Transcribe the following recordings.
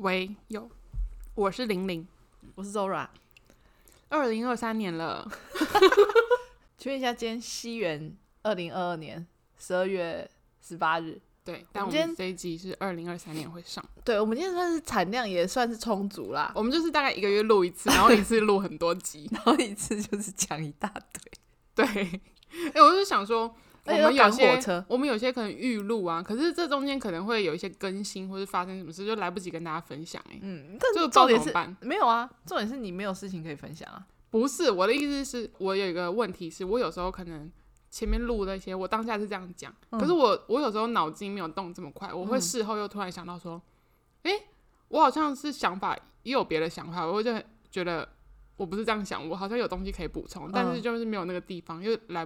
喂，有，我是玲玲，我是 Zora。二零二三年了，请问一下，今天西元二零二二年十二月十八日。对，但我们这一集是二零二三年会上。对，我们今天算是产量也算是充足啦。我们就是大概一个月录一次，然后一次录很多集，然后一次就是讲一大堆。对，哎、欸，我就是想说，我们有些我们有些可能预录啊，可是这中间可能会有一些更新，或是发生什么事，就来不及跟大家分享哎、欸。嗯，但是重点是没有啊，重点是你没有事情可以分享啊。不是，我的意思是我有一个问题是，我有时候可能。前面录那些，我当下是这样讲，嗯、可是我我有时候脑筋没有动这么快，我会事后又突然想到说，哎、嗯欸，我好像是想法也有别的想法，我就觉得我不是这样想，我好像有东西可以补充，嗯、但是就是没有那个地方，又来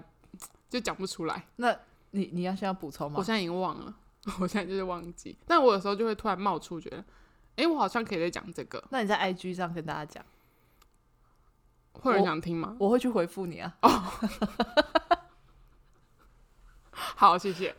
就讲不出来。那你你要需要补充吗？我现在已经忘了，我现在就是忘记，但我有时候就会突然冒出，觉得，哎、欸，我好像可以再讲这个。那你在 IG 上跟大家讲，会有人想听吗？我，我会去回复你啊。哦 好，谢谢。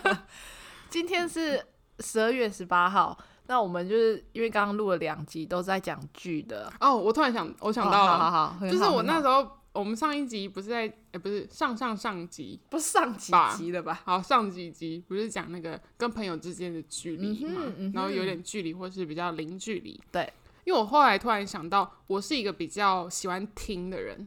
今天是十二月十八号，那我们就是因为刚刚录了两集，都在讲剧的。哦，我突然想，我想到了，哦、好好好，就是我那时候，我们上一集不是在，哎、欸，不是上上上集，不是上几集了吧？好，上几集不是讲那个跟朋友之间的距离嘛，嗯嗯、然后有点距离，或是比较零距离。对，因为我后来突然想到，我是一个比较喜欢听的人，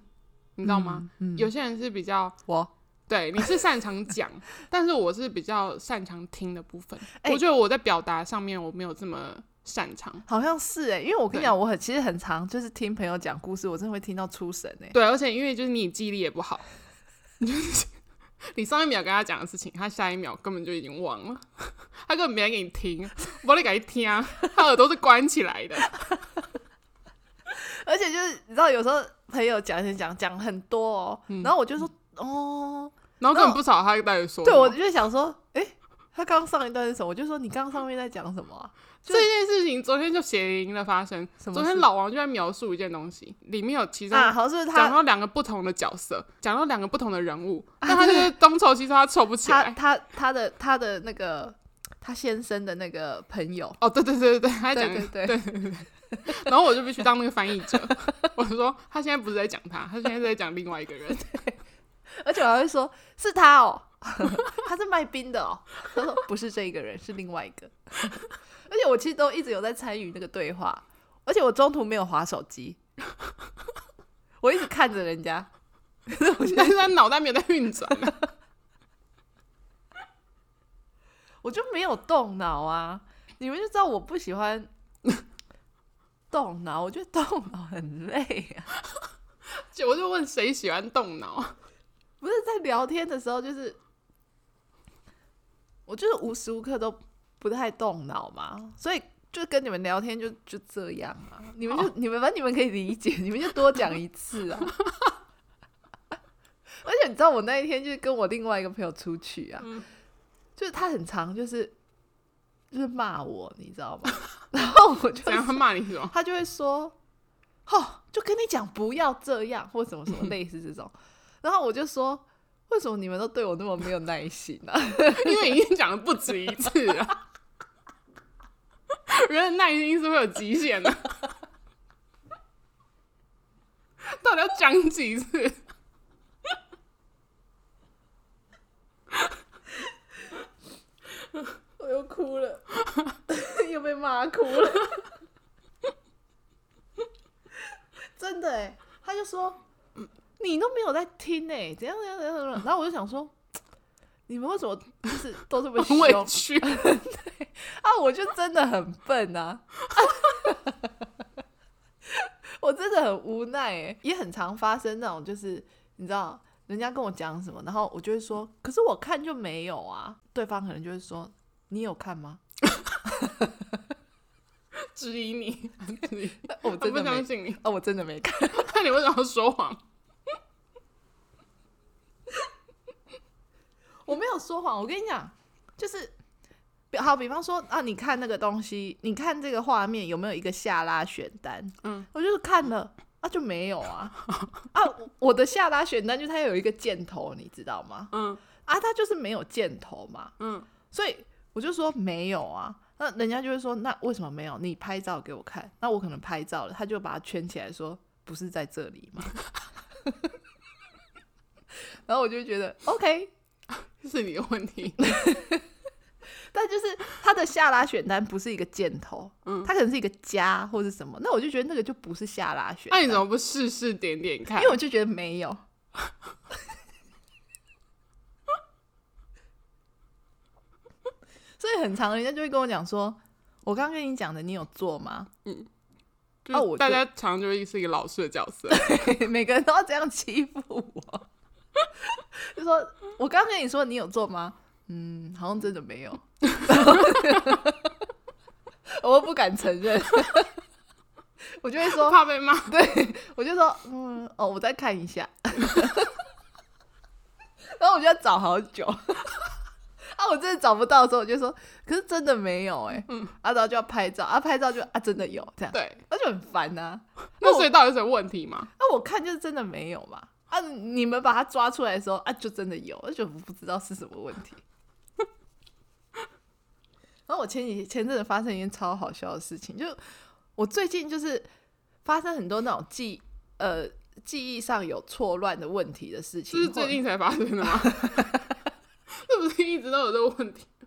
你知道吗？有些人是比较我。对，你是擅长讲，但是我是比较擅长听的部分。欸、我觉得我在表达上面我没有这么擅长，好像是哎、欸，因为我跟你讲，我很其实很常就是听朋友讲故事，我真的会听到出神哎、欸。对，而且因为就是你记忆力也不好，你上一秒跟他讲的事情，他下一秒根本就已经忘了，他根本没来给你听，我得给你听啊，他耳朵是关起来的。而且就是你知道，有时候朋友讲讲讲讲很多哦，嗯、然后我就说哦。然后根本不晓得他在说。对，我就想说，哎，他刚刚上一段是什么？我就说你刚刚上面在讲什么啊？这件事情昨天就血淋淋的发生。昨天老王就在描述一件东西，里面有其中啊，好像是他讲到两个不同的角色，讲到两个不同的人物，但他就是东凑西凑，他凑不起来。他他他的他的那个他先生的那个朋友。哦，对对对对对，他讲对对对。然后我就必须当那个翻译者，我就说他现在不是在讲他，他现在是在讲另外一个人。而且我还会说，是他哦，他是卖冰的哦。他 说不是这一个人，是另外一个。而且我其实都一直有在参与那个对话，而且我中途没有划手机，我一直看着人家。我现在他脑袋没有在运转，我就没有动脑啊。你们就知道我不喜欢动脑，我觉得动脑很累啊。就我就问谁喜欢动脑？不是在聊天的时候，就是我就是无时无刻都不太动脑嘛，所以就跟你们聊天就就这样啊。你们就、oh. 你们反正你们可以理解，你们就多讲一次啊。而且你知道，我那一天就是跟我另外一个朋友出去啊，嗯、就是他很常就是就是骂我，你知道吗？然后我就他骂你什么？他就会说：“哦，就跟你讲不要这样，或什么什么 类似这种。”然后我就说，为什么你们都对我那么没有耐心呢、啊？因为已经讲了不止一次了，人的耐心是会有极限的，到底要讲几次？我又哭了，又被骂哭了，真的哎，他就说。你都没有在听呢、欸，怎样怎样怎样怎样？然后我就想说，你们为什么就是都这么 凶？委屈。对。啊，我就真的很笨啊，我真的很无奈哎、欸，也很常发生那种，就是你知道，人家跟我讲什么，然后我就会说，可是我看就没有啊，对方可能就会说，你有看吗？质疑你，我真的不相信你。啊，我真的没看，那你为什么要说谎？我没有说谎，我跟你讲，就是，好，比方说啊，你看那个东西，你看这个画面有没有一个下拉选单？嗯，我就是看了，啊就没有啊，啊，我的下拉选单就它有一个箭头，你知道吗？嗯，啊，它就是没有箭头嘛，嗯，所以我就说没有啊，那人家就会说，那为什么没有？你拍照给我看，那我可能拍照了，他就把它圈起来说，不是在这里吗？然后我就觉得，OK，是你的问题。但就是他的下拉选单不是一个箭头，嗯，他可能是一个加或者什么，那我就觉得那个就不是下拉选单。那你怎么不试试点点看？因为我就觉得没有，所以很长人家就会跟我讲说，我刚刚跟你讲的，你有做吗？嗯，那我大家常常就会是一个老师的角色，每个人都要这样欺负我，就说我刚刚跟你说，你有做吗？嗯，好像真的没有，我不敢承认，我就会说怕被骂，对，我就说嗯哦，我再看一下，然后我就要找好久，啊，我真的找不到的时候，我就说，可是真的没有哎，嗯，然后就要拍照，啊，拍照就啊真的有这样，对，那就很烦呐，那。所以到底有什么问题吗？那我看就是真的没有嘛，啊，你们把他抓出来的时候啊，就真的有，而且我不知道是什么问题。然后我前几前阵子发生一件超好笑的事情，就我最近就是发生很多那种记呃记忆上有错乱的问题的事情，是最近才发生的吗？是不是一直都有这个问题？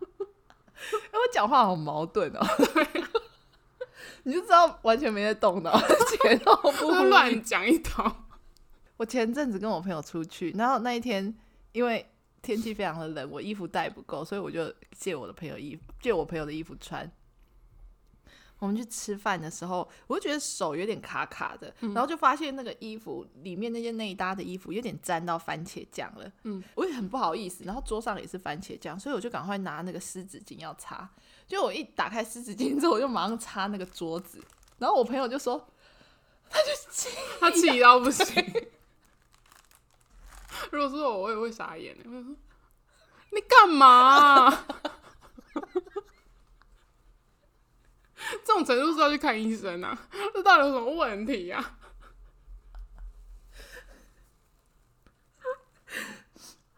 因为我讲话好矛盾哦，你就知道完全没在动脑，前后不乱讲一通。我前阵子跟我朋友出去，然后那一天因为。天气非常的冷，我衣服带不够，所以我就借我的朋友衣服，借我朋友的衣服穿。我们去吃饭的时候，我就觉得手有点卡卡的，嗯、然后就发现那个衣服里面那件内搭的衣服有点沾到番茄酱了。嗯，我也很不好意思，然后桌上也是番茄酱，所以我就赶快拿那个湿纸巾要擦。就我一打开湿纸巾之后，我就马上擦那个桌子，然后我朋友就说，他就气，他气到不行。如果是我，我也会傻眼。我说：“你干嘛、啊？这种程度是要去看医生啊？这到底有什么问题呀、啊？”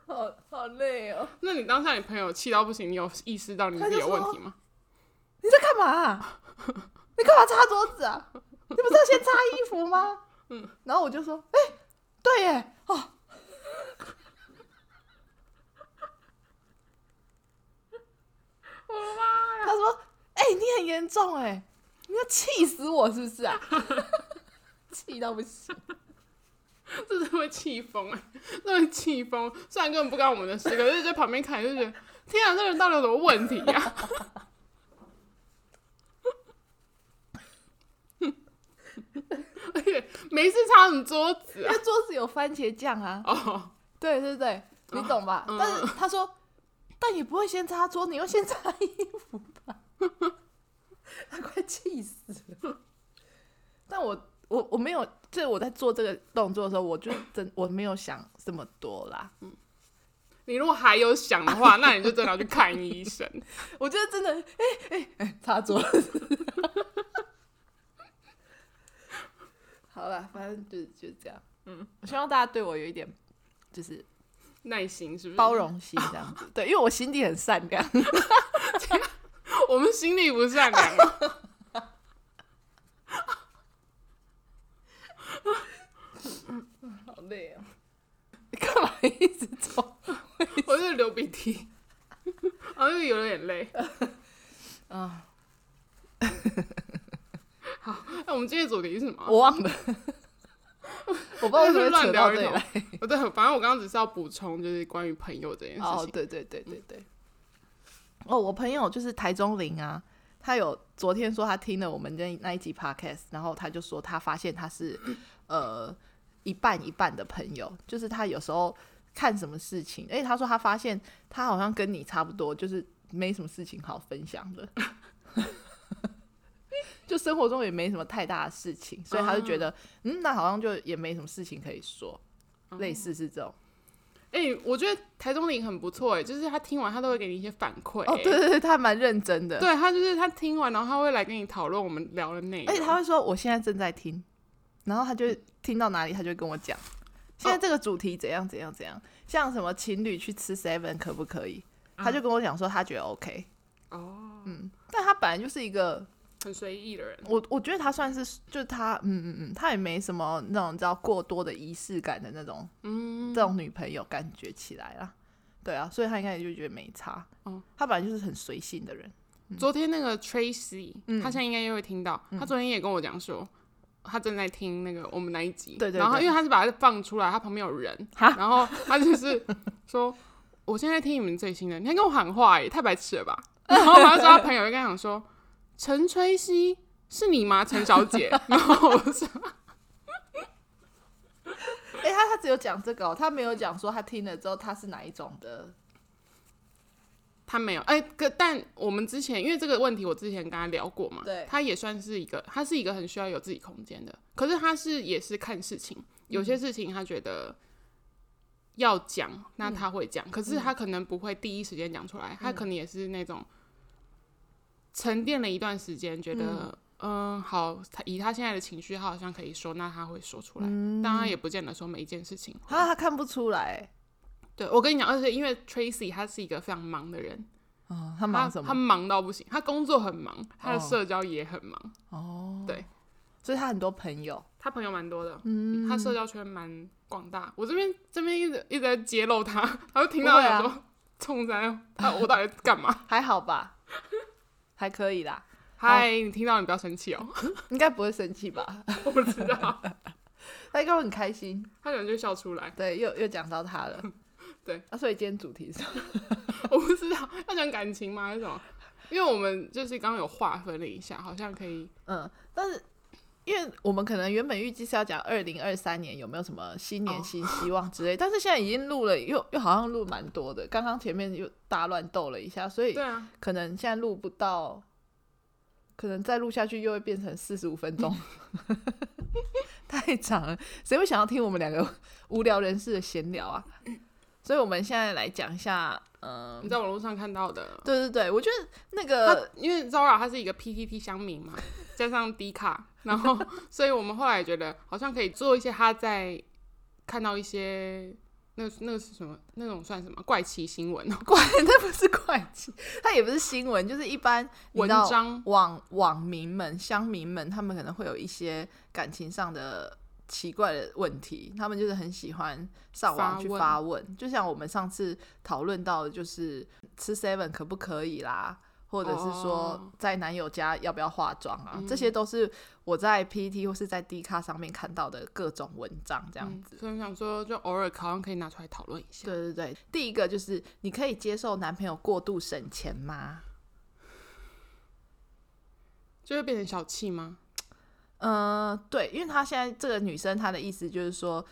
好好累哦。那你当下你朋友气到不行，你有意识到你自己有问题吗？你在干嘛？你干嘛擦桌子啊？你不是要先擦衣服吗？嗯。然后我就说：“哎、欸，对耶，哦。”我的妈呀！他说：“哎、欸，你很严重哎，你要气死我是不是啊？气到不行，这是会气疯哎，这会气疯。虽然根本不关我们的事，可是在旁边看就觉得，天啊，这个人到底有什么问题呀、啊？而且没事擦什么桌子啊？因为桌子有番茄酱啊。哦，对对对，你懂吧？哦、但是他说。”但也不会先擦桌，你要先擦衣服吧？他快气死了！但我我我没有，就是我在做这个动作的时候，我就真我没有想这么多啦。嗯，你如果还有想的话，那你就真的要去看医生。我觉得真的，哎哎哎，擦桌子。好了，反正就就是这样。嗯，我希望大家对我有一点，就是。耐心是不是？包容心这样子，对，因为我心地很善良。我们心地不善良。好累啊！你干嘛一直走？我就是流鼻涕，然后又有点累。啊，好，那我们今天的主题是什么？我忘了。我不知道为什么乱聊 对，反正我刚刚只是要补充，就是关于朋友这件事情。哦，对对对对对。哦，我朋友就是台中林啊，他有昨天说他听了我们那那一集 podcast，然后他就说他发现他是呃一半一半的朋友，就是他有时候看什么事情，哎，他说他发现他好像跟你差不多，就是没什么事情好分享的。就生活中也没什么太大的事情，所以他就觉得，嗯，嗯，那好像就也没什么事情可以说，嗯、类似是这种。哎、欸，我觉得台中林很不错，哎，就是他听完他都会给你一些反馈。哦，对对对，他还蛮认真的。对，他就是他听完，然后他会来跟你讨论我们聊的内容。而且他会说，我现在正在听，然后他就听到哪里，他就跟我讲，现在这个主题怎样怎样怎样，像什么情侣去吃 seven 可不可以？他就跟我讲说，他觉得 OK。哦，嗯，但他本来就是一个很随意的人。我我觉得他算是，就是他，嗯嗯嗯，他也没什么那种叫过多的仪式感的那种，嗯，这种女朋友感觉起来啦。对啊，所以他应该也就觉得没差。嗯，他本来就是很随性的人。嗯、昨天那个 Tracy，、嗯、他现在应该又会听到。他昨天也跟我讲说，他正在听那个我们那一集。对，对对。然后因为他是把它放出来，他旁边有人，然后他就是说，我现在听你们最新的，你还跟我喊话，耶太白痴了吧？然后他说他朋友就跟他讲说，陈吹西是你吗，陈小姐？然后我说。哎、欸，他他只有讲这个、哦，他没有讲说他听了之后他是哪一种的。他没有，哎、欸，可但我们之前因为这个问题，我之前跟他聊过嘛，对，他也算是一个，他是一个很需要有自己空间的。可是他是也是看事情，有些事情他觉得要讲，嗯、那他会讲，可是他可能不会第一时间讲出来，嗯、他可能也是那种沉淀了一段时间，觉得。嗯嗯，好，他以他现在的情绪，他好像可以说，那他会说出来，嗯、但他也不见得说每一件事情。他他看不出来，对，我跟你讲，而且因为 Tracy 他是一个非常忙的人，哦，他忙什么？他，他忙到不行，他工作很忙，他的社交也很忙。哦，对，所以他很多朋友，他朋友蛮多的，嗯，他社交圈蛮广大。我这边这边一直一直在揭露他，他就听到他说冲三，啊、他我到底干嘛？还好吧，还可以啦。嗨你听到你不要生气哦，应该不会生气吧？我不知道，他应该会很开心，他可能就笑出来。对，又又讲到他了，对。啊，所以今天主题是什么？我不知道要讲感情吗？还是什么？因为我们就是刚刚有划分了一下，好像可以，嗯，但是因为我们可能原本预计是要讲二零二三年有没有什么新年新希望之类，哦、但是现在已经录了，又又好像录蛮多的，刚刚前面又大乱斗了一下，所以可能现在录不到。可能再录下去又会变成四十五分钟，太长了。谁会想要听我们两个无聊人士的闲聊啊？所以我们现在来讲一下，嗯、呃，你在网络上看到的，对对对，我觉得那个，因为 Zora 他是一个 PTT 乡民嘛，加上 D 卡，然后，所以我们后来觉得好像可以做一些他在看到一些。那那个是什么？那种算什么怪奇新闻？怪，那不是怪奇，它也不是新闻，就是一般文章。网网民们、乡民们，他们可能会有一些感情上的奇怪的问题，他们就是很喜欢上网去发问。发问。就像我们上次讨论到的，就是吃 seven 可不可以啦？或者是说，在男友家要不要化妆啊？哦、这些都是我在 PTT 或是在 D 卡上面看到的各种文章，这样子。所以我想说，就偶尔好像可以拿出来讨论一下。对对对，第一个就是你可以接受男朋友过度省钱吗？就会变成小气吗？嗯、呃，对，因为他现在这个女生，她的意思就是说。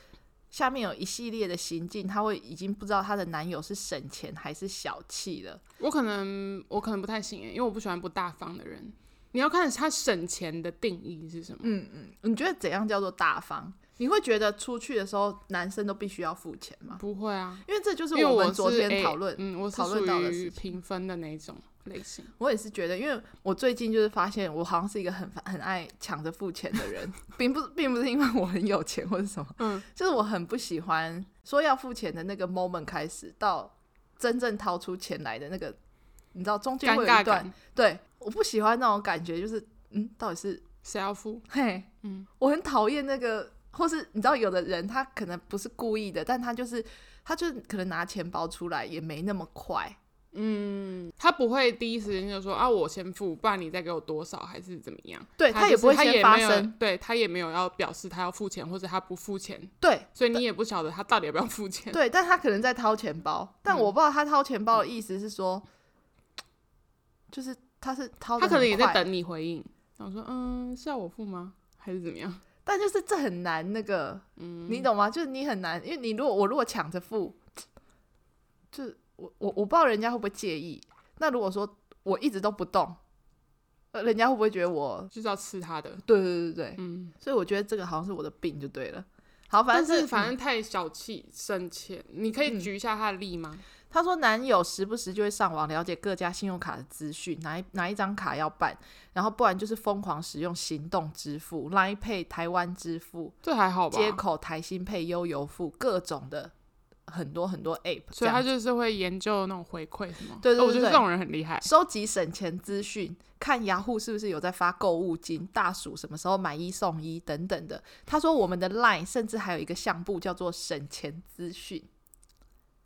下面有一系列的行径，她会已经不知道她的男友是省钱还是小气了。我可能我可能不太行，因为我不喜欢不大方的人。你要看他省钱的定义是什么？嗯嗯，你觉得怎样叫做大方？你会觉得出去的时候男生都必须要付钱吗？不会啊，因为这就是我们昨天讨论，嗯，我讨论到的是平分的那种。类型，我也是觉得，因为我最近就是发现，我好像是一个很很爱抢着付钱的人，并不并不是因为我很有钱或者什么，嗯，就是我很不喜欢说要付钱的那个 moment 开始到真正掏出钱来的那个，你知道中间会有一段，对，我不喜欢那种感觉，就是嗯，到底是谁要付？嘿，嗯，我很讨厌那个，或是你知道，有的人他可能不是故意的，但他就是他就可能拿钱包出来也没那么快。嗯，他不会第一时间就说啊，我先付，不然你再给我多少，还是怎么样？对，他，就是，他也不会先发生，对他也没有要表示他要付钱或者他不付钱，对，所以你也不晓得他到底要不要付钱。对，但他可能在掏钱包，但我不知道他掏钱包的意思是说，嗯、就是他是掏，他可能也在等你回应，然后说嗯，是要我付吗？还是怎么样？但就是这很难，那个，嗯，你懂吗？就是你很难，因为你如果我如果抢着付，就。我我我不知道人家会不会介意。那如果说我一直都不动，呃，人家会不会觉得我就是要吃他的？对对对对，嗯。所以我觉得这个好像是我的病就对了。好，反正是，是反正太小气省钱。嗯、你可以举一下他的例吗？他说男友时不时就会上网了解各家信用卡的资讯，哪一哪一张卡要办，然后不然就是疯狂使用行动支付，Line Pay、台湾支付，这还好吧？接口台新配悠游付各种的。很多很多 app，所以他就是会研究那种回馈什么。对对对，对、哦，我觉得这种人很厉害，收集省钱资讯，看雅虎是不是有在发购物金，大暑什么时候买一送一等等的。他说我们的 Line 甚至还有一个相簿叫做省钱资讯。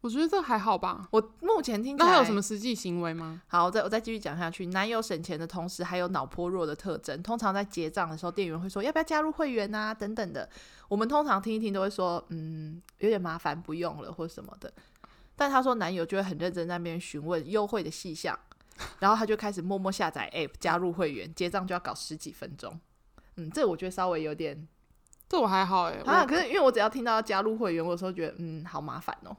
我觉得这还好吧。我目前听起来，那还有什么实际行为吗？好，我再我再继续讲下去。男友省钱的同时，还有脑波弱的特征。通常在结账的时候，店员会说要不要加入会员啊，等等的。我们通常听一听都会说，嗯，有点麻烦，不用了或什么的。但他说男友就会很认真在那边询问优惠的细项，然后他就开始默默下载 app 加入会员，结账就要搞十几分钟。嗯，这我觉得稍微有点，这我还好哎、欸。啊，可是因为我只要听到要加入会员，我有时候觉得嗯，好麻烦哦。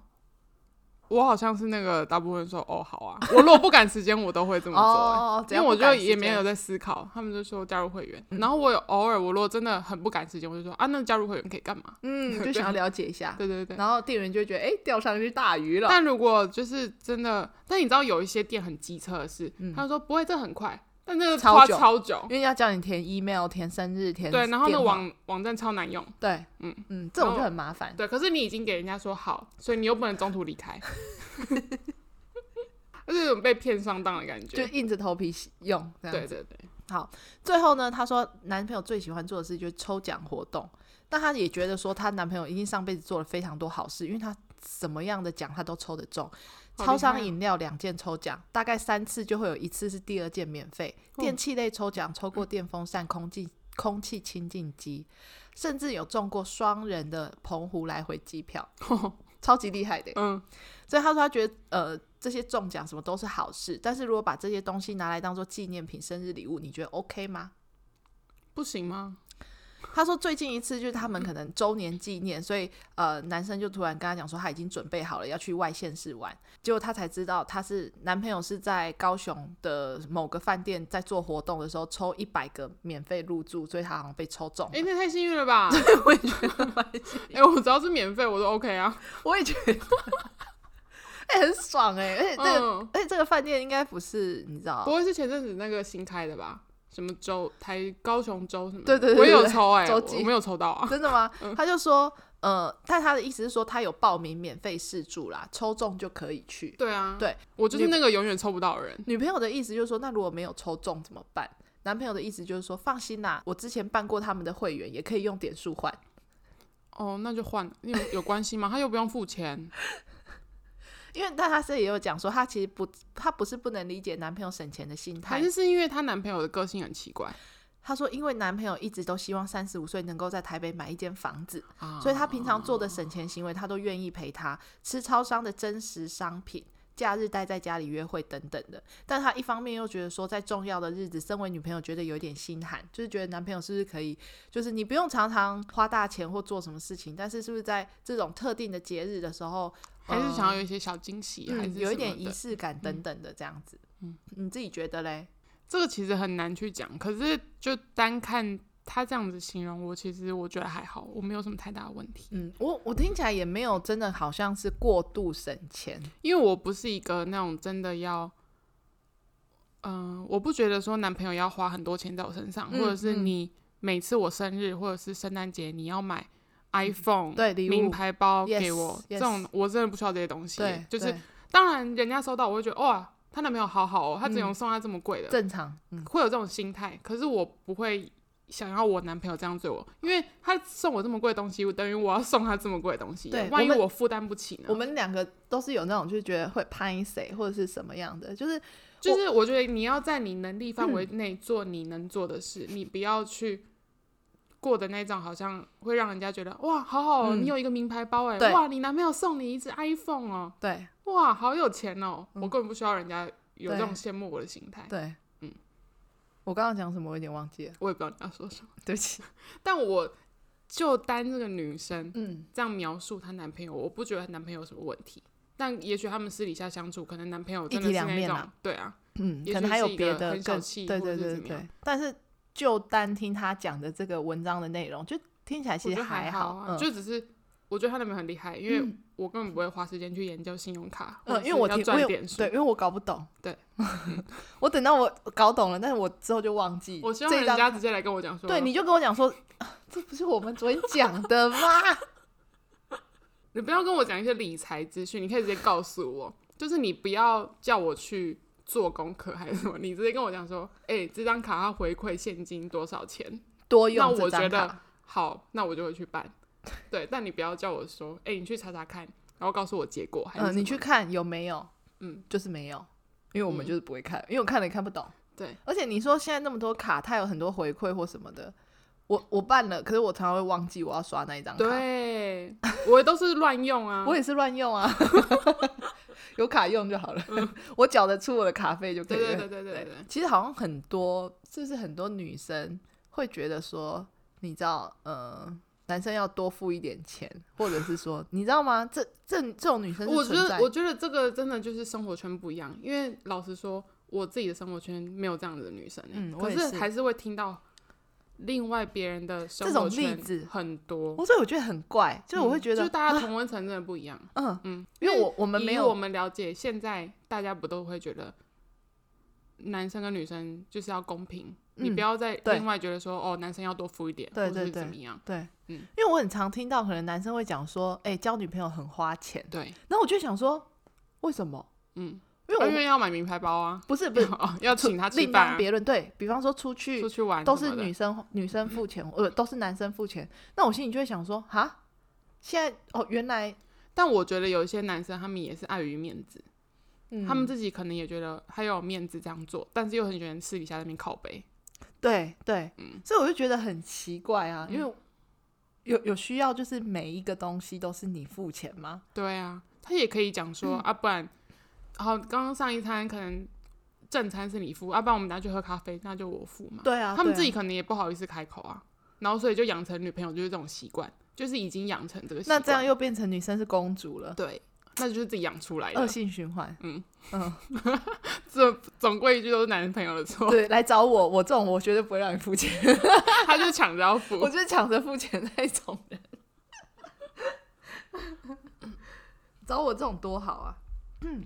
我好像是那个大部分说哦好啊，我如果不赶时间，我都会这么做、因为我就也没有在思考。他们就说加入会员，嗯、然后我有偶尔我如果真的很不赶时间，我就说啊，那加入会员可以干嘛？嗯，就想要了解一下。对对对，然后店员就会觉得哎，钓上一只大鱼了。但如果就是真的，但你知道有一些店很机车的是，嗯、他们说不会，这很快。但那个花超久，因为要叫你填 email、填生日、填对，然后那网网站超难用。对，嗯嗯，这种就很麻烦。对，可是你已经给人家说好，所以你又不能中途离开，就是有种被骗上当的感觉，就硬着头皮用。对对对，好，最后呢，她说男朋友最喜欢做的事就是抽奖活动，但她也觉得说她男朋友一定上辈子做了非常多好事，因为他什么样的奖她都抽得中。超商饮料两件抽奖，大概三次就会有一次是第二件免费。电器类抽奖抽过电风扇、空气空气清净机，甚至有中过双人的澎湖来回机票，超级厉害的。嗯，所以他说他觉得呃这些中奖什么都是好事，但是如果把这些东西拿来当做纪念品、生日礼物，你觉得 OK 吗？不行吗？他说最近一次就是他们可能周年纪念，所以呃男生就突然跟他讲说他已经准备好了要去外县市玩，结果他才知道他是男朋友是在高雄的某个饭店在做活动的时候抽一百个免费入住，所以他好像被抽中。哎、欸，那太幸运了吧？我也觉得蛮幸运。哎、欸，我只要是免费我都 OK 啊，我也觉得，哎、欸，很爽哎、欸，而且这个、嗯、而且这个饭店应该不是你知道，不会是前阵子那个新开的吧？什么州台高雄州什么？对对对，我也有抽哎、欸，我没有抽到啊。真的吗？嗯、他就说，呃，但他的意思是说，他有报名免费试住啦，抽中就可以去。对啊，对，我就是那个永远抽不到的人。女朋友的意思就是说，那如果没有抽中怎么办？男朋友的意思就是说，放心啦，我之前办过他们的会员，也可以用点数换。哦，那就换，有有关系吗？他又不用付钱。因为但他是也有讲说，她其实不，她不是不能理解男朋友省钱的心态，还是是因为她男朋友的个性很奇怪。她说，因为男朋友一直都希望三十五岁能够在台北买一间房子，啊，所以她平常做的省钱行为，她都愿意陪他吃超商的真实商品。假日待在家里约会等等的，但她一方面又觉得说，在重要的日子，身为女朋友觉得有点心寒，就是觉得男朋友是不是可以，就是你不用常常花大钱或做什么事情，但是是不是在这种特定的节日的时候，还是想要有一些小惊喜，还是有一点仪式感等等的这样子。嗯，你自己觉得嘞？这个其实很难去讲，可是就单看。他这样子形容我，其实我觉得还好，我没有什么太大的问题。嗯，我我听起来也没有真的好像是过度省钱，因为我不是一个那种真的要，嗯、呃，我不觉得说男朋友要花很多钱在我身上，嗯、或者是你每次我生日或者是圣诞节你要买 iPhone、名牌包给我，yes, 这种我真的不需要这些东西。对，就是当然人家收到我会觉得哇，她男朋友好好哦，她只用送她这么贵的，正常，嗯，会有这种心态。可是我不会。想要我男朋友这样对我，因为他送我这么贵的东西，我等于我要送他这么贵的东西。对，万一我负担不起呢？我们两个都是有那种，就是觉得会拍谁或者是什么样的，就是就是我觉得你要在你能力范围内做你能做的事，嗯，你不要去过的那种，好像会让人家觉得哇，好好，哦，嗯，你有一个名牌包哎，哇，你男朋友送你一只 iPhone 哦，对，哇，好有钱哦，嗯，我根本不需要人家有这种羡慕我的心态，对。嗯我刚刚讲什么？我有点忘记了，我也不知道你要说什么，对不起。但我就单这个女生，嗯，这样描述她男朋友，我不觉得她男朋友有什么问题。但也许他们私底下相处，可能男朋友真的是那种，对啊，嗯，可能还有别的更气，对对对对。但是就单听他讲的这个文章的内容，就听起来其实还好，还好啊，嗯，就只是。我觉得他那边很厉害，因为我根本不会花时间去研究信用卡，嗯，因为我要赚点数，对，因为我搞不懂，对，我等到我搞懂了，但是我之后就忘记。我希望人家直接来跟我讲说，对，你就跟我讲说，这不是我们昨天讲的吗？你不要跟我讲一些理财资讯，你可以直接告诉我，就是你不要叫我去做功课还是什么，你直接跟我讲说，哎、欸，这张卡它回馈现金多少钱，多用。那我觉得好，那我就会去办。对，但你不要叫我说，哎、欸，你去查查看，然后告诉我结果。还是、呃、你去看有没有？嗯，就是没有，因为我们就是不会看，嗯、因为我看了也看不懂。对，而且你说现在那么多卡，它有很多回馈或什么的。我我办了，可是我常常会忘记我要刷那一张卡。对，我都是乱用啊。我也是乱用啊，有卡用就好了。嗯、我缴得出我的卡费就可以了。对对对对对，对，其实好像很多，就是很多女生会觉得说，你知道，呃，男生要多付一点钱，或者是说，你知道吗？这这这种女生，我觉得我觉得这个真的就是生活圈不一样。因为老实说，我自己的生活圈没有这样子的女生、欸，嗯，可是还是会听到。另外别人的生活圈很多，所以我觉得很怪，就是我会觉得，就大家同温层真的不一样。嗯。嗯，因为我我们没有我们了解，现在大家不都会觉得男生跟女生就是要公平，你不要再另外觉得说哦，男生要多付一点，或者是怎么样？对，嗯，因为我很常听到可能男生会讲说，哎，交女朋友很花钱，对，然后我就想说，为什么？嗯。因为我因为要买名牌包啊，不是 不是，哦，要请他吃饭，另当别论。对，比方说出去出去玩，都是女生女生付钱，呃，都是男生付钱。那我心里就会想说，哈，现在哦，原来，但我觉得有一些男生他们也是碍于面子，他们自己可能也觉得还有面子这样做，但是又很喜欢私底下在那边靠背。对对，所以我就觉得很奇怪啊，因为有有需要就是每一个东西都是你付钱吗？对啊，他也可以讲说啊，不然。然后刚刚上一餐可能正餐是你付，要、啊、不然我们等下去喝咖啡，那就我付嘛。对啊，他们自己可能也不好意思开口啊，然后所以就养成女朋友就是这种习惯，就是已经养成这个习惯。那这样又变成女生是公主了。对，那就是自己养出来的恶性循环。嗯嗯，这总归一句都是男朋友的错。对，来找我，我这种我绝对不会让你付钱，他就抢着要付，我就是抢着付钱那种人。找我这种多好啊。嗯。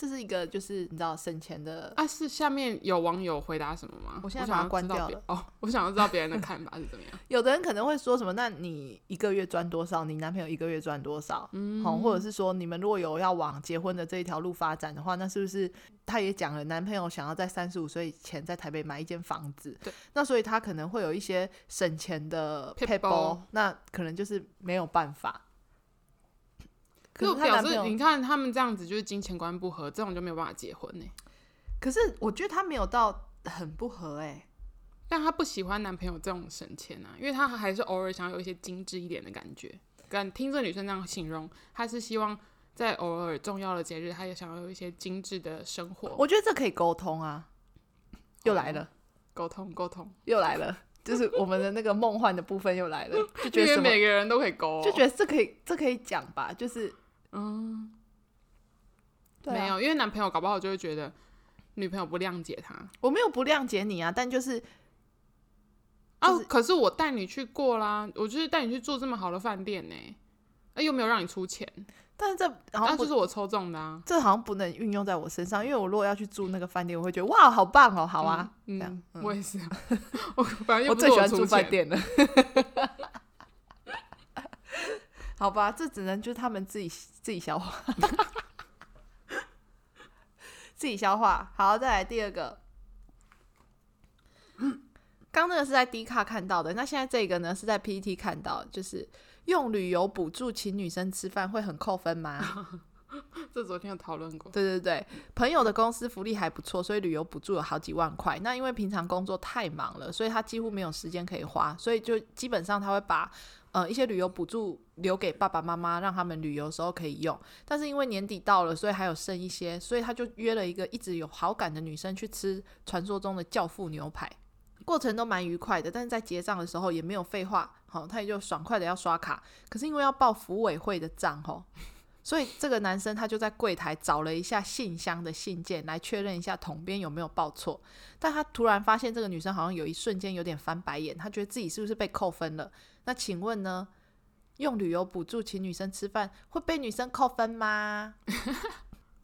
这是一个，就是你知道省钱的啊？是下面有网友回答什么吗？我现在把它关掉了。哦，我想要知道别人的看法是怎么样。有的人可能会说什么？那你一个月赚多少？你男朋友一个月赚多少？嗯，好，或者是说你们如果有要往结婚的这一条路发展的话，那是不是他也讲了，男朋友想要在三十五岁前在台北买一间房子？对，那所以他可能会有一些省钱的配包，那可能就是没有办法。就表示你看他们这样子就是金钱观不合，这种就没有办法结婚呢。可是我觉得他没有到很不合哎，但他不喜欢男朋友这种省钱啊，因为他还是偶尔想要有一些精致一点的感觉。敢听这女生这样形容，她是希望在偶尔重要的节日，她也想要有一些精致的生活。我觉得这可以沟通啊，又来了，沟通沟通又来了，就是我们的那个梦幻的部分又来了，就觉得每个人都可以沟，就觉得这可以这可以讲吧，就是。嗯，啊、没有，因为男朋友搞不好就会觉得女朋友不谅解他。我没有不谅解你啊，但就是，啊，可是我带你去过啦，我就是带你去住这么好的饭店呢，哎，又没有让你出钱，但是这好像就是我抽中的啊，这好像不能运用在我身上，因为我如果要去住那个饭店，我会觉得哇，好棒哦，好啊，嗯，嗯嗯。我也是，我反正我，我最喜欢住饭店了。好吧，这只能就是他们自己自己消化，自己消化。好，再来第二个。刚那个是在 D 卡看到的，那现在这个呢是在 PTT 看到，就是用旅游补助请女生吃饭会很扣分吗？这昨天有讨论过。对对对，朋友的公司福利还不错，所以旅游补助有好几万块。那因为平常工作太忙了，所以他几乎没有时间可以花，所以就基本上他会把。呃，一些旅游补助留给爸爸妈妈，让他们旅游时候可以用。但是因为年底到了，所以还有剩一些，所以他就约了一个一直有好感的女生去吃传说中的教父牛排，过程都蛮愉快的。但是在结账的时候也没有废话，好，他也就爽快的要刷卡。可是因为要报福委会的账，吼，所以这个男生他就在柜台找了一下信箱的信件来确认一下统编有没有报错。但他突然发现这个女生好像有一瞬间有点翻白眼，他觉得自己是不是被扣分了？那请问呢？用旅游补助请女生吃饭会被女生扣分吗？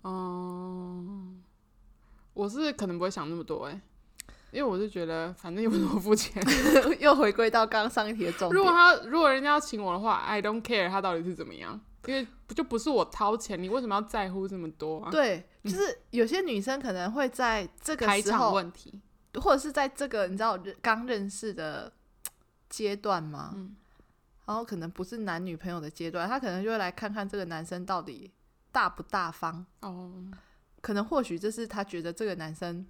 嗯，我是可能不会想那么多哎，因为我是觉得反正又不是我付钱，又回归到刚刚上一题的重点。如果他如果人家要请我的话，I don't care 他到底是怎么样，因为不就不是我掏钱，你为什么要在乎这么多啊？对，就是有些女生可能会在这个时候问题，或者是在这个你知道刚认识的阶段吗？嗯，然后可能不是男女朋友的阶段，他可能就会来看看这个男生到底大不大方哦。可能或许这是他觉得这个男生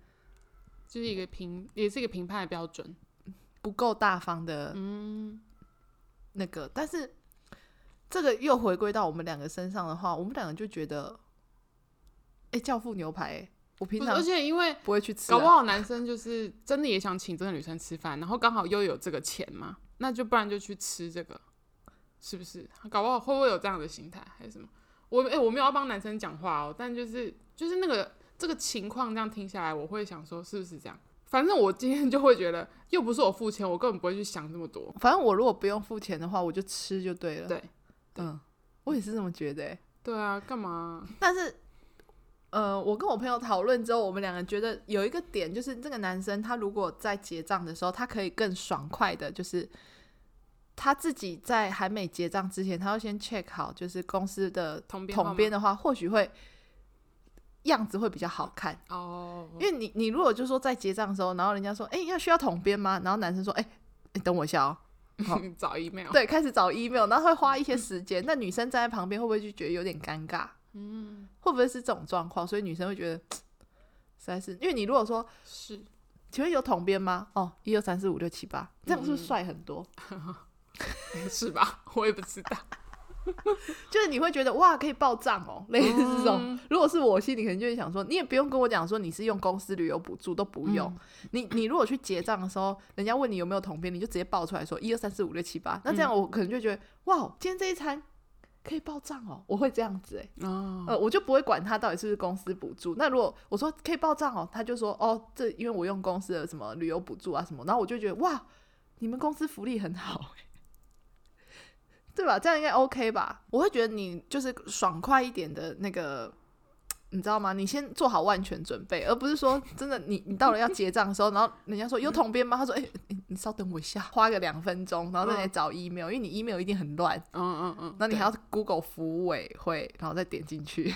就是一个评，也是一个评判的标准，不够大方的，嗯，那个，但是。这个又回归到我们两个身上的话，我们两个就觉得，哎，教父牛排，哎，我平常而且因为不会去吃，搞不好男生就是真的也想请这个女生吃饭，然后刚好又有这个钱嘛，那就不然就去吃这个，是不是？搞不好会不会有这样的心态还是什么？我哎，我没有要帮男生讲话哦，但就是就是那个这个情况这样听下来，我会想说是不是这样？反正我今天就会觉得，又不是我付钱，我根本不会去想这么多。反正我如果不用付钱的话，我就吃就对了。对。嗯，我也是这么觉得、欸。对啊，干嘛？但是，呃，我跟我朋友讨论之后，我们两个觉得有一个点，就是这个男生他如果在结账的时候，他可以更爽快的，就是他自己在还没结账之前，他要先 check 好，就是公司的统编的话，或许会样子会比较好看哦。因为你，你如果就说在结账的时候，然后人家说，哎、欸，要需要统编吗？然后男生说，哎、欸，你等我一下哦。好找 email，对，开始找 email，然后会花一些时间。那女生站在旁边会不会就觉得有点尴尬？嗯，会不会是这种状况？所以女生会觉得 实在是，因为你如果说是，请问有统编吗？哦，一二三四五六七八，这样是不是帅很多？嗯、是吧？我也不知道。就是你会觉得哇，可以报账哦，类似这种。嗯、如果是我心里可能就会想说，你也不用跟我讲说你是用公司旅游补助，都不用。嗯、你你如果去结账的时候，人家问你有没有统编，你就直接报出来说一二三四五六七八。那这样我可能就觉得、嗯、哇，今天这一餐可以报账哦，我会这样子哎、欸，哦、呃，我就不会管他到底是不是公司补助。那如果我说可以报账哦，他就说哦，这因为我用公司的什么旅游补助啊什么，然后我就觉得哇，你们公司福利很好、欸 对吧？这样应该 OK 吧？我会觉得你就是爽快一点的那个，你知道吗？你先做好万全准备，而不是说真的你，你你到了要结账的时候，然后人家说有统编吗？他说：“哎、欸，你你稍等我一下，花个两分钟，然后再来找 email，、嗯、因为你 email 一定很乱。”嗯嗯嗯。那你还要 Google 服委会，然后再点进去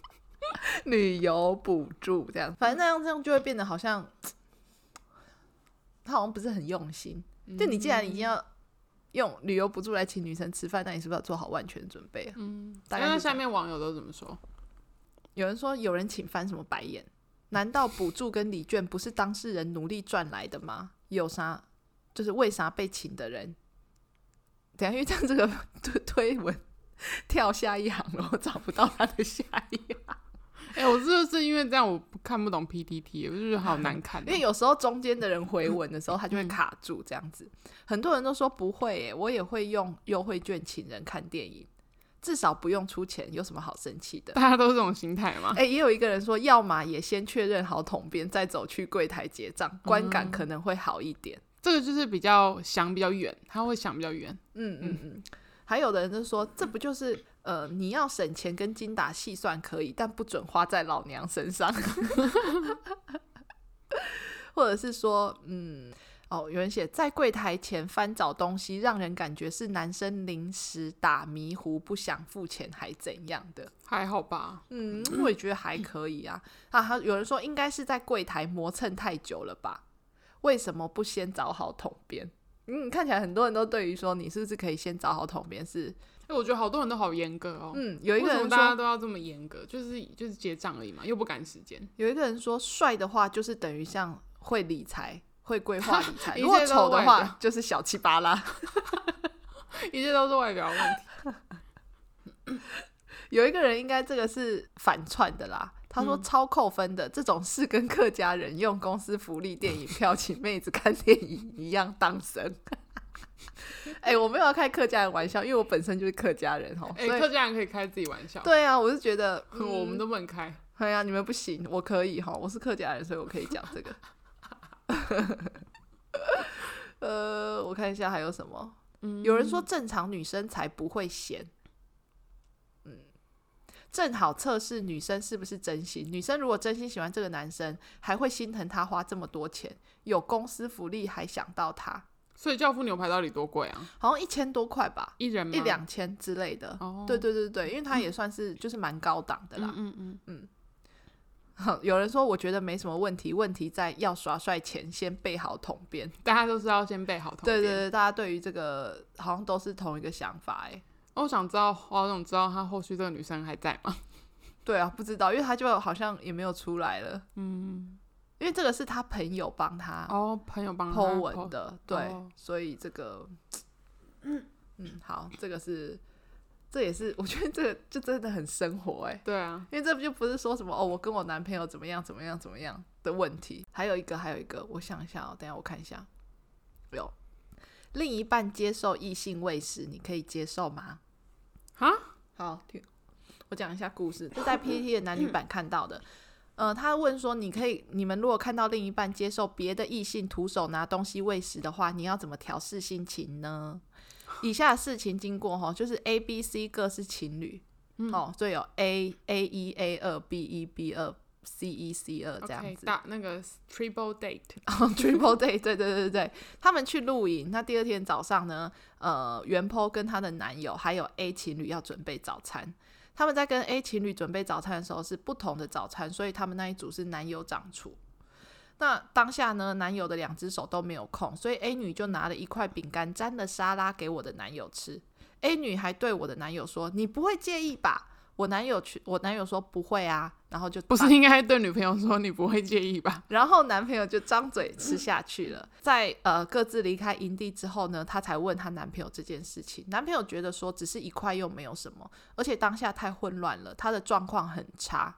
旅游补助这样，反正那样这样就会变得好像他好像不是很用心。就你既然已经要。用旅游补助来请女生吃饭，那你是不是要做好万全准备啊？嗯，大概下面网友都怎么说？有人说有人请翻什么白眼？难道补助跟礼券不是当事人努力赚来的吗？有啥？就是为啥被请的人？等下，因为这样这个推推文 跳下一行了，我找不到他的下一行。哎、欸，我是不是因为这样我看不懂 PPT，我就觉得好难 看、啊。因为有时候中间的人回文的时候，他就会卡住这样子。很多人都说不会，哎，我也会用优惠券请人看电影，至少不用出钱，有什么好生气的？大家都这种心态吗？哎、欸，也有一个人说，要么也先确认好统编，再走去柜台结账，观感可能会好一点。嗯、这个就是比较想比较远，他会想比较远。嗯嗯嗯。还有的人就说，这不就是？呃，你要省钱跟精打细算可以，但不准花在老娘身上。或者是说，嗯，哦，有人写在柜台前翻找东西，让人感觉是男生临时打迷糊，不想付钱还怎样的？还好吧，嗯，我也觉得还可以啊。啊，有人说应该是在柜台磨蹭太久了吧？为什么不先找好桶边？嗯，看起来很多人都对于说你是不是可以先找好桶边是。哎，我觉得好多人都好严格哦。嗯，有一个人说大家都要这么严格，就是就是结账而已嘛，又不赶时间。有一个人说，帅的话就是等于像会理财、会规划理财；如果丑的话，就是小气巴拉。一切都是外表问题。有一个人应该这个是反串的啦，他说超扣分的，嗯、这种事跟客家人用公司福利电影票请妹子看电影一样当真。哎、欸，我没有要开客家人玩笑，因为我本身就是客家人哈。哎、欸，客家人可以开自己玩笑。对啊，我是觉得、嗯、我们都不能开。对啊，你们不行，我可以哈。我是客家人，所以我可以讲这个。呃，我看一下还有什么。嗯，有人说正常女生才不会嫌。嗯，正好测试女生是不是真心。女生如果真心喜欢这个男生，还会心疼他花这么多钱，有公司福利还想到他。所以教父牛排到底多贵啊？好像一千多块吧，一人一两千之类的。哦，对对对对，因为它也算是就是蛮高档的啦。嗯嗯嗯嗯。有人说，我觉得没什么问题，问题在要耍帅前先备好统编。大家都是要先备好统编。对对对，大家对于这个好像都是同一个想法哎。我想知道，黄总知道他后续这个女生还在吗？对啊，不知道，因为他就好像也没有出来了。嗯。因为这个是他朋友帮他哦，朋友帮他 po 文的对、哦，所以这个，嗯嗯，好，这个是，这也是，我觉得这个就真的很生活哎，对啊，因为这不就不是说什么哦，我跟我男朋友怎么样怎么样怎么样的问题，还有一个还有一个，我想一下哦，等一下我看一下，有另一半接受异性喂食，你可以接受吗？啊，好，听我讲一下故事，就在 PPT 的男女版看到的。呃，他问说：“你可以，你们如果看到另一半接受别的异性徒手拿东西喂食的话，你要怎么调试心情呢？”以下事情经过哈，就是 A、B、C 各是情侣，嗯、哦，所以有 A A 一 A 二 B 一 B 二 C 一 C 二这样子。打、那个 triple date，triple date，对对对对，他们去露营，那第二天早上呢，呃，原 po 跟她的男友还有 A 情侣要准备早餐。他们在跟 A 情侣准备早餐的时候是不同的早餐，所以他们那一组是男友掌厨。那当下呢，男友的两只手都没有空，所以 A 女就拿了一块饼干沾了沙拉给我的男友吃。A 女还对我的男友说：“你不会介意吧？”我男友去，我男友说不会啊，然后就 不是应该对女朋友说你不会介意吧？然后男朋友就张嘴吃下去了。在呃各自离开营地之后呢，她才问她男朋友这件事情。男朋友觉得说只是一块又没有什么，而且当下太混乱了，她的状况很差。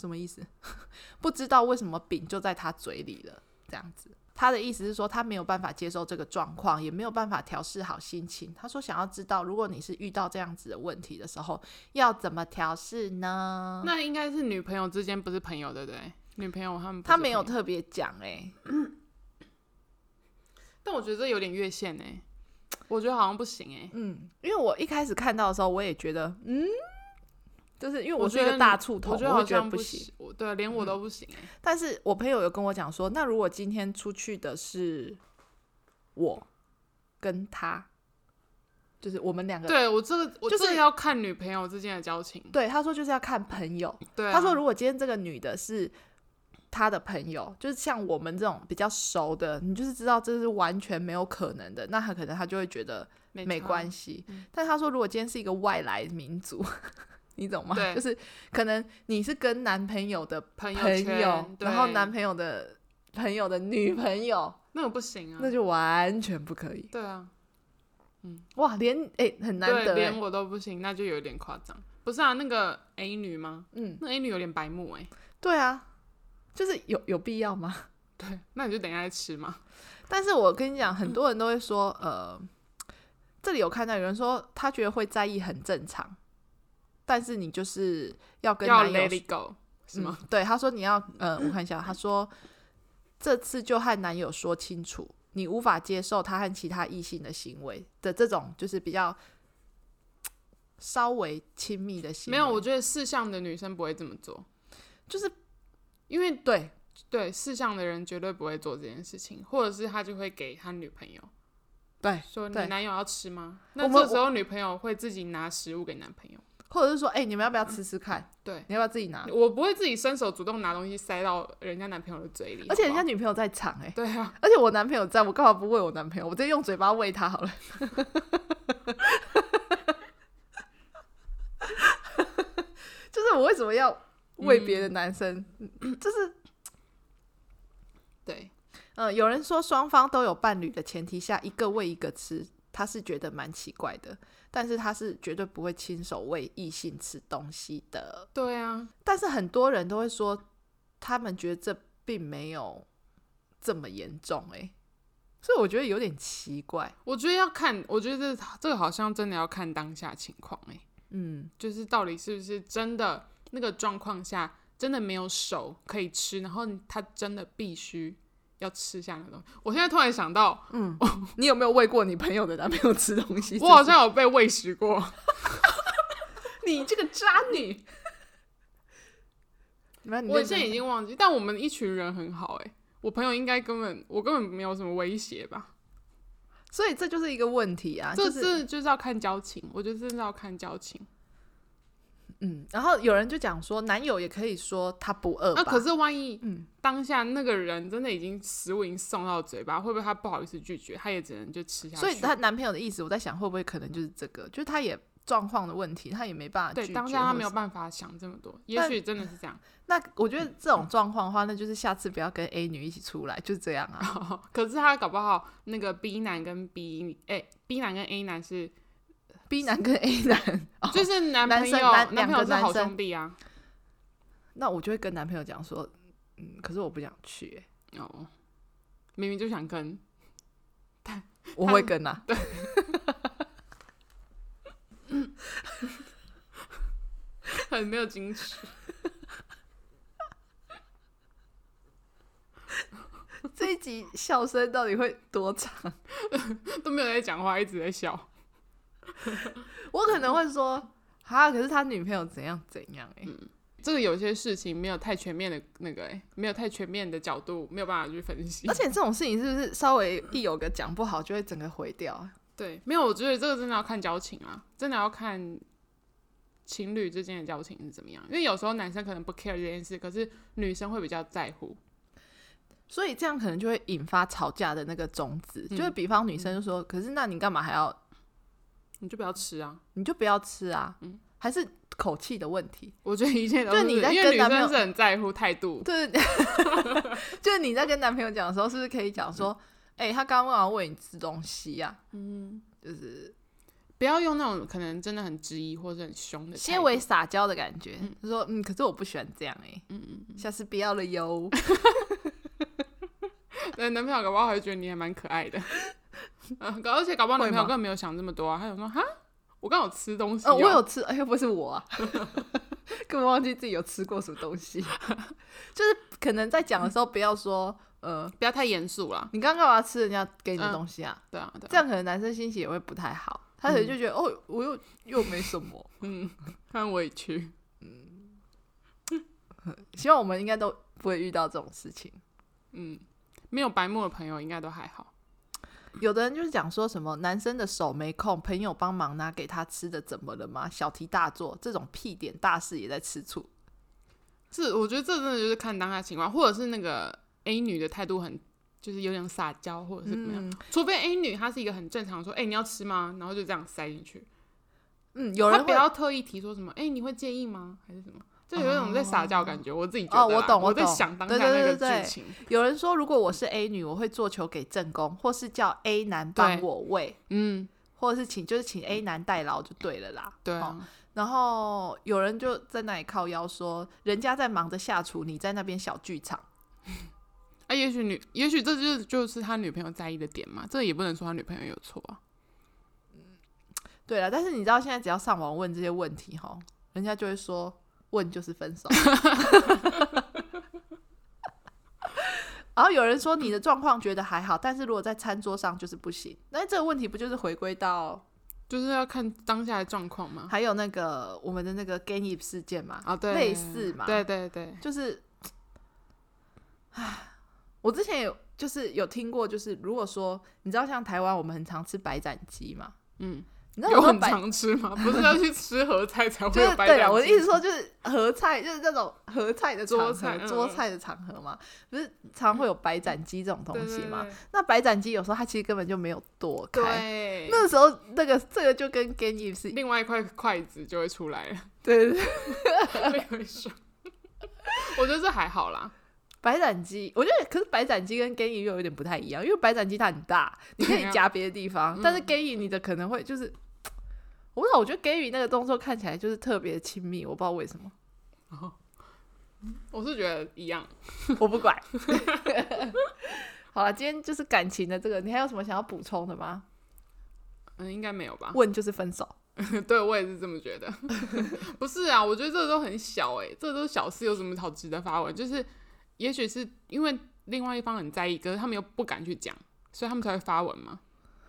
什么意思？不知道为什么饼就在他嘴里了，这样子。他的意思是说，他没有办法接受这个状况，也没有办法调试好心情。他说，想要知道，如果你是遇到这样子的问题的时候，要怎么调试呢？那应该是女朋友之间，不是朋友，对不对？女朋友他们他没有特别讲哎，但我觉得这有点越线哎，我觉得好像不行哎，嗯，因为我一开始看到的时候，我也觉得嗯。就是因为我是一个大醋头，我觉得好像不行。对，连我都不行、欸嗯。但是我朋友有跟我讲说，那如果今天出去的是我跟他，就是我们两个。对我这个，我这个要看女朋友之间的交情。对，他说就是要看朋友。对、啊，他说如果今天这个女的是他的朋友，就是像我们这种比较熟的，你就是知道这是完全没有可能的，那他可能他就会觉得没关系、嗯。但他说如果今天是一个外来民族。你懂吗？就是可能你是跟男朋友的朋友，朋友然后男朋友的朋友的女朋友，那个不行啊，那就完全不可以。对啊，嗯，哇，连哎、欸、很难得，连我都不行，那就有点夸张。不是啊，那个 A 女吗？嗯，那 A 女有点白目哎、欸。对啊，就是有有必要吗？对，那你就等一下再吃嘛。但是我跟你讲，很多人都会说，呃，这里有看到有人说他觉得会在意很正常。但是你就是要跟要 let it go 是吗？嗯、对，他说你要，呃，我看一下，他说这次就和男友说清楚，你无法接受他和其他异性的行为的这种，就是比较稍微亲密的行为。没有，我觉得四项的女生不会这么做，就是因为对对四项的人绝对不会做这件事情，或者是他就会给他女朋友，对，说你男友要吃吗？那这时候女朋友会自己拿食物给男朋友。或者是说，哎、欸，你们要不要吃吃看？嗯、对，你要不要自己拿？我不会自己伸手主动拿东西塞到人家男朋友的嘴里，而且人家女朋友在场、欸，哎，对啊，而且我男朋友在，我干嘛不喂我男朋友？我直接用嘴巴喂他好了。就是我为什么要喂别的男生？嗯、就是对，嗯、呃，有人说双方都有伴侣的前提下，一个喂一个吃，他是觉得蛮奇怪的。但是他是绝对不会亲手喂异性吃东西的。对啊，但是很多人都会说，他们觉得这并没有这么严重，哎，所以我觉得有点奇怪。我觉得要看，我觉得这这个好像真的要看当下情况，哎，嗯，就是到底是不是真的那个状况下，真的没有手可以吃，然后他真的必须。要吃下那个东西，我现在突然想到，嗯，你有没有喂过你朋友的男朋友吃东西？我好像有被喂食过。你这个渣女！我现在已经忘记，但我们一群人很好哎、欸，我朋友应该根本我根本没有什么威胁吧？所以这就是一个问题啊，这是就是要看交情，我觉得真的要看交情。嗯，然后有人就讲说，男友也可以说他不饿。那、啊、可是万一，嗯，当下那个人真的已经食物已经送到嘴巴，会不会他不好意思拒绝？他也只能就吃下去。所以她男朋友的意思，我在想会不会可能就是这个，就是他也状况的问题，他也没办法。对，当下他没有办法想这么多，也许真的是这样。那我觉得这种状况的话，那就是下次不要跟 A 女一起出来，就是这样啊。哦、可是他搞不好那个 B 男跟 B 哎、欸、B 男跟 A 男是。B 男跟 A 男，就是 男朋友，男朋友是好兄弟啊。那我就会跟男朋友讲说，嗯，可是我不想去，哦，明明就想跟，但我会跟啊，对，很没有矜持。这一集笑声到底会多长？都没有在讲话，一直在笑。我可能会说，哈，可是他女朋友怎样怎样哎、欸嗯，这个有些事情没有太全面的那个哎、欸，没有太全面的角度，没有办法去分析。而且这种事情是不是稍微一有个讲不好，就会整个毁掉？对，没有，我觉得这个真的要看交情啊，真的要看情侣之间的交情是怎么样。因为有时候男生可能不 care 这件事，可是女生会比较在乎，所以这样可能就会引发吵架的那个种子。嗯、就是比方女生就说，嗯、可是那你干嘛还要？你就不要吃啊！你就不要吃啊！嗯，还是口气的问题。我觉得一切都是就你在跟男朋友是很在乎态度。对，就是你在跟男朋友讲的时候，是不是可以讲说：“哎、他刚刚要喂你吃东西呀、啊？”嗯，就是不要用那种可能真的很质疑或者很凶的，些微撒娇的感觉。嗯、就说：“嗯，可是我不喜欢这样哎、欸。嗯”嗯嗯，下次不要了哟。对，男朋友搞不好还觉得你还蛮可爱的。而且搞不好女朋友根本没有想这么多啊，他有说哈，我刚有吃东西、啊，哦，我有吃，哎，又不是我啊，根本忘记自己有吃过什么东西，就是可能在讲的时候不要说，呃，不要太严肃了。你刚刚干嘛吃人家给你的东西啊？嗯、对啊，对啊，这样可能男生心情也会不太好，他可能就觉得、嗯、哦，我又又没什么，嗯，很委屈，嗯，希望我们应该都不会遇到这种事情，嗯，没有白目的朋友应该都还好。有的人就是讲说什么男生的手没空，朋友帮忙拿给他吃的，怎么了吗？小题大做，这种屁点大事也在吃醋。是，我觉得这真的就是看当下情况，或者是那个 A 女的态度很，就是有点撒娇，或者是怎么样。嗯、除非 A 女她是一个很正常说，哎、欸，你要吃吗？然后就这样塞进去。嗯，有人不要特意提说什么，哎、欸，你会介意吗？还是什么？就有一种在撒娇感觉，哦、我自己觉得哦，我懂，我懂，在想当下那个剧情。有人说，如果我是 A 女，我会做球给正宫，或是叫 A 男帮我喂，嗯，或者是请，就是请 A 男代劳就对了啦。对、啊哦、然后有人就在那里靠腰说，人家在忙着下厨，你在那边小剧场。啊，也许女，也许这就是就是他女朋友在意的点嘛。这也不能说他女朋友有错啊。嗯，对了，但是你知道现在只要上网问这些问题哈，人家就会说。问就是分手，然后有人说你的状况觉得还好，但是如果在餐桌上就是不行。那这个问题不就是回归到，就是要看当下的状况吗？还有那个我们的那个 Gain 事件嘛，啊，对，类似嘛，对对对，就是，唉，我之前有就是有听过，就是如果说你知道像台湾我们很常吃白斩鸡嘛，嗯。有很常吃吗？不是要去吃合菜才会有白？对啊，我的意思说就是合菜，就是那种合菜的桌菜，桌菜的场合嘛，不是常会有白斩鸡这种东西嘛？那白斩鸡有时候它其实根本就没有剁开，那时候那个这个就跟 game 是另外一块筷子就会出来了。对对对，我觉得这还好啦。白斩鸡，我觉得可是白斩鸡跟 game 又有点不太一样，因为白斩鸡它很大，你可以夹别的地方，但是 game 你的可能会就是。我不知道，我觉得给予那个动作看起来就是特别亲密，我不知道为什么。哦，我是觉得一样，我不管。好了，今天就是感情的这个，你还有什么想要补充的吗？嗯，应该没有吧。问就是分手，对我也是这么觉得。不是啊，我觉得这都很小哎、欸，这都是小事，有什么好值得发问？就是也许是因为另外一方很在意，可是他们又不敢去讲，所以他们才会发文嘛。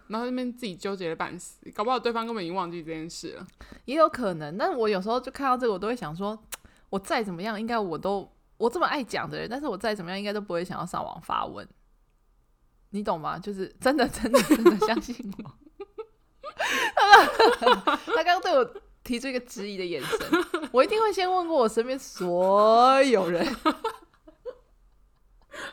然后那边自己纠结了半死，搞不好对方根本已经忘记这件事了，也有可能。但是我有时候就看到这个，我都会想说，我再怎么样，应该我都我这么爱讲的人，但是我再怎么样，应该都不会想要上网发文。你懂吗？就是真的，真的，真的相信我。他刚刚对我提出一个质疑的眼神，我一定会先问过我身边所有人。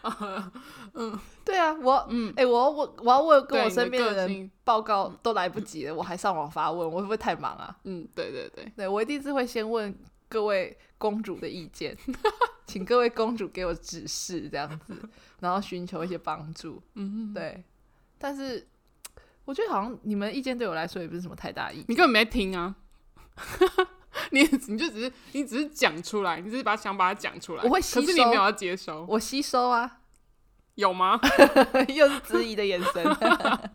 嗯，对啊，我嗯，哎、欸，我我我要问跟我身边的人报告都来不及了，我还上网发问，我会不会太忙啊？嗯，对对对，对我一定是会先问各位公主的意见，请各位公主给我指示，这样子，然后寻求一些帮助。嗯，对，但是。我觉得好像你们意见对我来说也不是什么太大意见，你根本没听啊！你 你就只是你只是讲出来，你只是把想把它讲出来，我会吸收，可是你没有要接收，我吸收啊，有吗？又是质疑的眼神，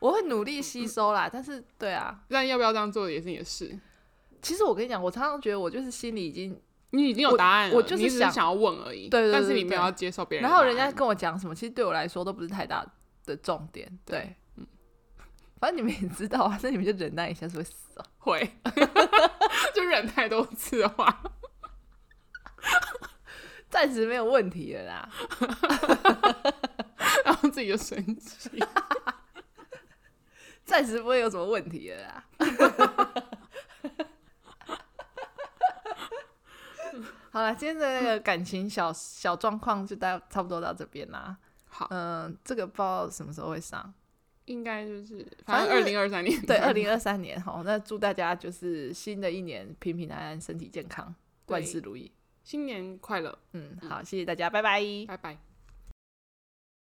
我会努力吸收啦，但是对啊，但要不要这样做也是你的事。其实我跟你讲，我常常觉得我就是心里已经你已经有答案了，我，我就是想想要问而已，对，但是你没有要接受别人。然后人家跟我讲什么，其实对我来说都不是太大的。重点，对，反正你们也知道啊，那你们就忍耐一下，是会死啊，会，就忍太多次的话，暂时没有问题了啦，然后自己就生气，暂时不会有什么问题了啦，好了，今天的那个感情小小状况就到差不多到这边啦。好，嗯、呃，这个不知道什么时候会上，应该就是反正二零二三年，对，二零二三年哈，那祝大家就是新的一年平平安安，身体健康，万事如意，新年快乐。嗯，好，谢谢大家，拜拜，拜拜。